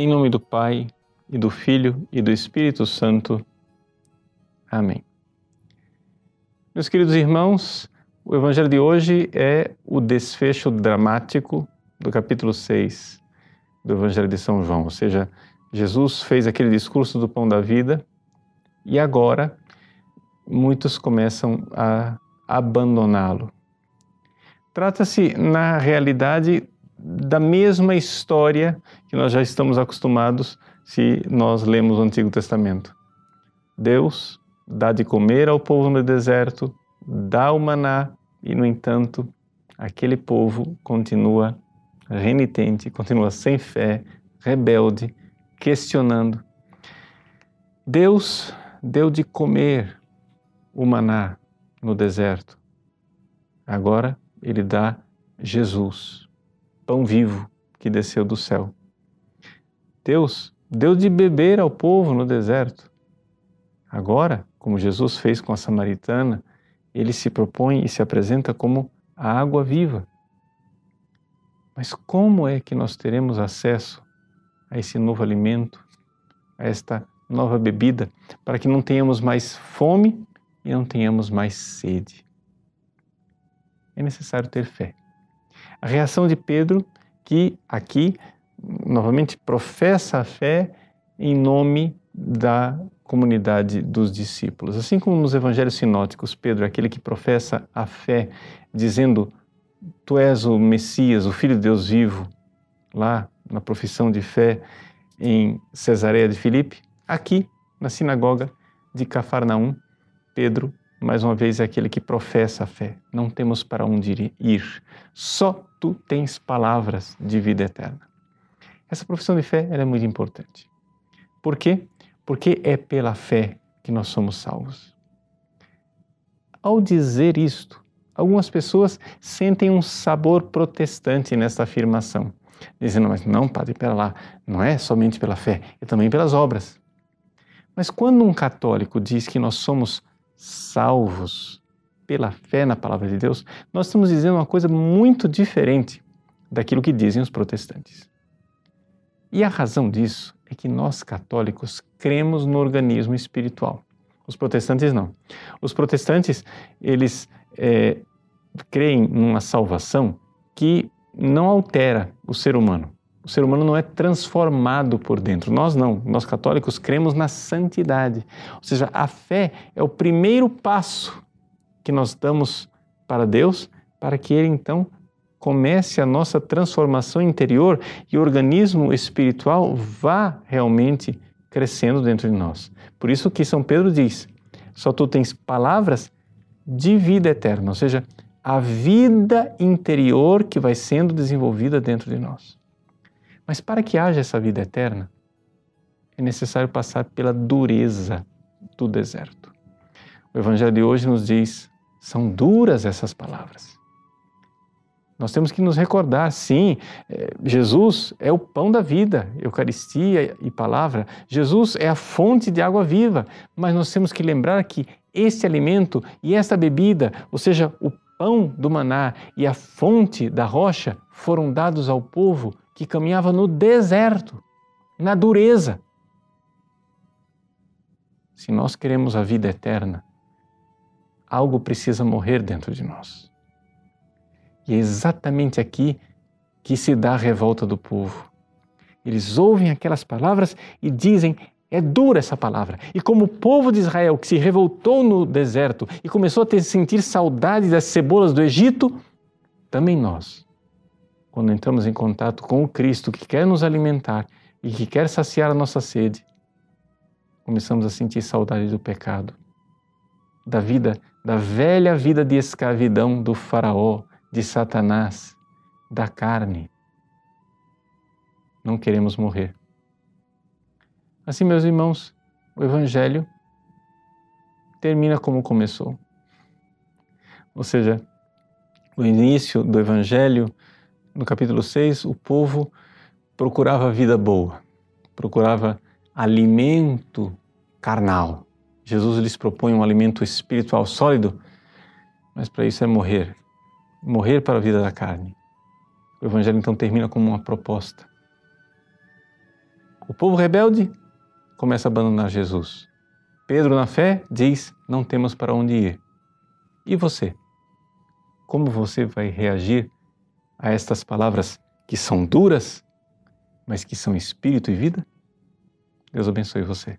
Em nome do Pai, e do Filho, e do Espírito Santo. Amém. Meus queridos irmãos, o Evangelho de hoje é o desfecho dramático do capítulo 6 do Evangelho de São João, ou seja, Jesus fez aquele discurso do pão da vida e agora muitos começam a abandoná-lo. Trata-se, na realidade, da mesma história que nós já estamos acostumados se nós lemos o Antigo Testamento. Deus dá de comer ao povo no deserto, dá o maná e, no entanto, aquele povo continua renitente, continua sem fé, rebelde, questionando. Deus deu de comer o maná no deserto. Agora ele dá Jesus pão vivo que desceu do céu. Deus deu de beber ao povo no deserto. Agora, como Jesus fez com a samaritana, ele se propõe e se apresenta como a água viva. Mas como é que nós teremos acesso a esse novo alimento, a esta nova bebida, para que não tenhamos mais fome e não tenhamos mais sede? É necessário ter fé. A reação de Pedro, que aqui novamente professa a fé em nome da comunidade dos discípulos. Assim como nos evangelhos sinóticos, Pedro é aquele que professa a fé, dizendo: Tu és o Messias, o Filho de Deus vivo, lá na profissão de fé em Cesareia de Filipe, aqui na sinagoga de Cafarnaum, Pedro mais uma vez é aquele que professa a fé. Não temos para onde ir. Só tu tens palavras de vida eterna. Essa profissão de fé é muito importante. Por quê? Porque é pela fé que nós somos salvos. Ao dizer isto, algumas pessoas sentem um sabor protestante nessa afirmação, dizendo: Mas não, padre, pera lá, não é somente pela fé, é também pelas obras. Mas quando um católico diz que nós somos salvos pela fé na palavra de Deus, nós estamos dizendo uma coisa muito diferente daquilo que dizem os protestantes. E a razão disso é que nós católicos cremos no organismo espiritual. Os protestantes não. Os protestantes, eles é, creem numa salvação que não altera o ser humano. O ser humano não é transformado por dentro. Nós não. Nós católicos cremos na santidade. Ou seja, a fé é o primeiro passo que nós damos para Deus para que Ele então comece a nossa transformação interior e o organismo espiritual vá realmente crescendo dentro de nós. Por isso que São Pedro diz: só tu tens palavras de vida eterna, ou seja, a vida interior que vai sendo desenvolvida dentro de nós. Mas para que haja essa vida eterna, é necessário passar pela dureza do deserto. O Evangelho de hoje nos diz: são duras essas palavras. Nós temos que nos recordar, sim, é, Jesus é o pão da vida, Eucaristia e palavra. Jesus é a fonte de água viva, mas nós temos que lembrar que esse alimento e esta bebida, ou seja, o pão do maná e a fonte da rocha, foram dados ao povo que caminhava no deserto, na dureza. Se nós queremos a vida eterna, algo precisa morrer dentro de nós. E é exatamente aqui que se dá a revolta do povo. Eles ouvem aquelas palavras e dizem: é dura essa palavra. E como o povo de Israel que se revoltou no deserto e começou a ter, sentir saudade das cebolas do Egito, também nós quando entramos em contato com o Cristo que quer nos alimentar e que quer saciar a nossa sede, começamos a sentir saudade do pecado, da vida, da velha vida de escravidão do Faraó, de Satanás, da carne. Não queremos morrer. Assim, meus irmãos, o Evangelho termina como começou. Ou seja, o início do Evangelho no capítulo 6, o povo procurava vida boa, procurava alimento carnal. Jesus lhes propõe um alimento espiritual sólido, mas para isso é morrer morrer para a vida da carne. O Evangelho então termina como uma proposta. O povo rebelde começa a abandonar Jesus. Pedro, na fé, diz: Não temos para onde ir. E você? Como você vai reagir a estas palavras que são duras, mas que são espírito e vida? Deus abençoe você.